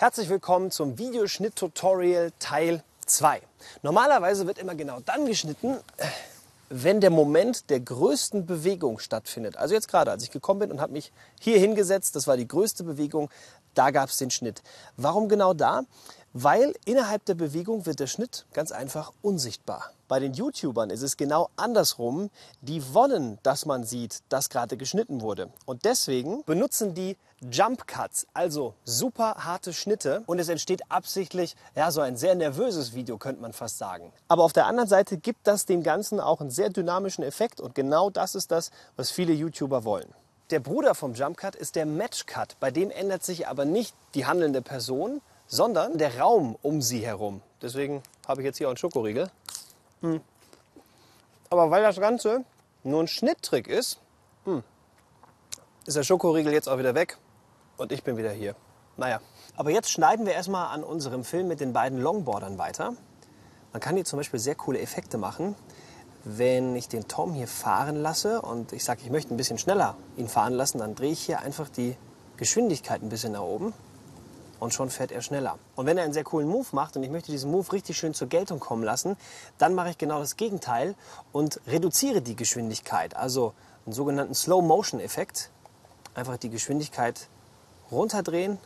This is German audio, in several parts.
Herzlich willkommen zum Videoschnitt-Tutorial Teil 2. Normalerweise wird immer genau dann geschnitten, äh, wenn der Moment der größten Bewegung stattfindet. Also jetzt gerade, als ich gekommen bin und habe mich hier hingesetzt, das war die größte Bewegung, da gab es den Schnitt. Warum genau da? Weil innerhalb der Bewegung wird der Schnitt ganz einfach unsichtbar. Bei den YouTubern ist es genau andersrum. Die wollen, dass man sieht, dass gerade geschnitten wurde. Und deswegen benutzen die Jump Cuts, also super harte Schnitte. Und es entsteht absichtlich, ja, so ein sehr nervöses Video, könnte man fast sagen. Aber auf der anderen Seite gibt das dem Ganzen auch einen sehr dynamischen Effekt. Und genau das ist das, was viele YouTuber wollen. Der Bruder vom Jump Cut ist der Match Cut. Bei dem ändert sich aber nicht die handelnde Person, sondern der Raum um sie herum. Deswegen habe ich jetzt hier auch einen Schokoriegel. Hm. Aber weil das Ganze nur ein Schnitttrick ist, hm, ist der Schokoriegel jetzt auch wieder weg und ich bin wieder hier. Naja, aber jetzt schneiden wir erstmal an unserem Film mit den beiden Longboardern weiter. Man kann hier zum Beispiel sehr coole Effekte machen. Wenn ich den Tom hier fahren lasse und ich sage, ich möchte ein bisschen schneller ihn fahren lassen, dann drehe ich hier einfach die Geschwindigkeit ein bisschen nach oben und schon fährt er schneller. Und wenn er einen sehr coolen Move macht und ich möchte diesen Move richtig schön zur Geltung kommen lassen, dann mache ich genau das Gegenteil und reduziere die Geschwindigkeit. Also einen sogenannten Slow-Motion-Effekt. Einfach die Geschwindigkeit runterdrehen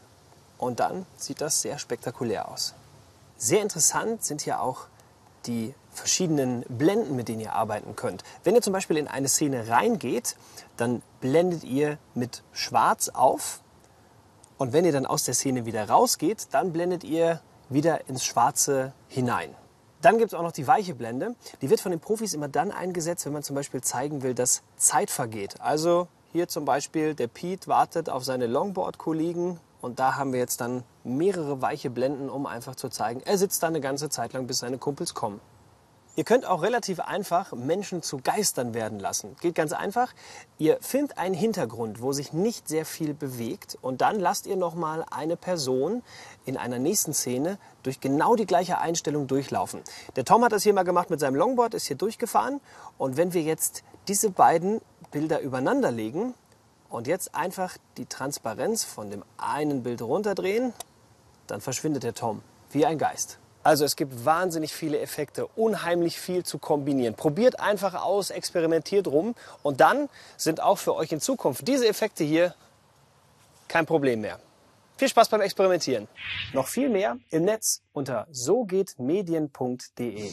und dann sieht das sehr spektakulär aus. Sehr interessant sind hier auch die verschiedenen Blenden, mit denen ihr arbeiten könnt. Wenn ihr zum Beispiel in eine Szene reingeht, dann blendet ihr mit Schwarz auf und wenn ihr dann aus der Szene wieder rausgeht, dann blendet ihr wieder ins Schwarze hinein. Dann gibt es auch noch die weiche Blende. Die wird von den Profis immer dann eingesetzt, wenn man zum Beispiel zeigen will, dass Zeit vergeht. Also hier zum Beispiel der Pete wartet auf seine Longboard-Kollegen und da haben wir jetzt dann mehrere weiche Blenden, um einfach zu zeigen, er sitzt da eine ganze Zeit lang, bis seine Kumpels kommen. Ihr könnt auch relativ einfach Menschen zu Geistern werden lassen. Geht ganz einfach. Ihr filmt einen Hintergrund, wo sich nicht sehr viel bewegt und dann lasst ihr nochmal eine Person in einer nächsten Szene durch genau die gleiche Einstellung durchlaufen. Der Tom hat das hier mal gemacht mit seinem Longboard, ist hier durchgefahren und wenn wir jetzt diese beiden Bilder übereinander legen und jetzt einfach die Transparenz von dem einen Bild runterdrehen, dann verschwindet der Tom wie ein Geist. Also es gibt wahnsinnig viele Effekte, unheimlich viel zu kombinieren. Probiert einfach aus, experimentiert rum und dann sind auch für euch in Zukunft diese Effekte hier kein Problem mehr. Viel Spaß beim Experimentieren. Noch viel mehr im Netz unter sogehtmedien.de.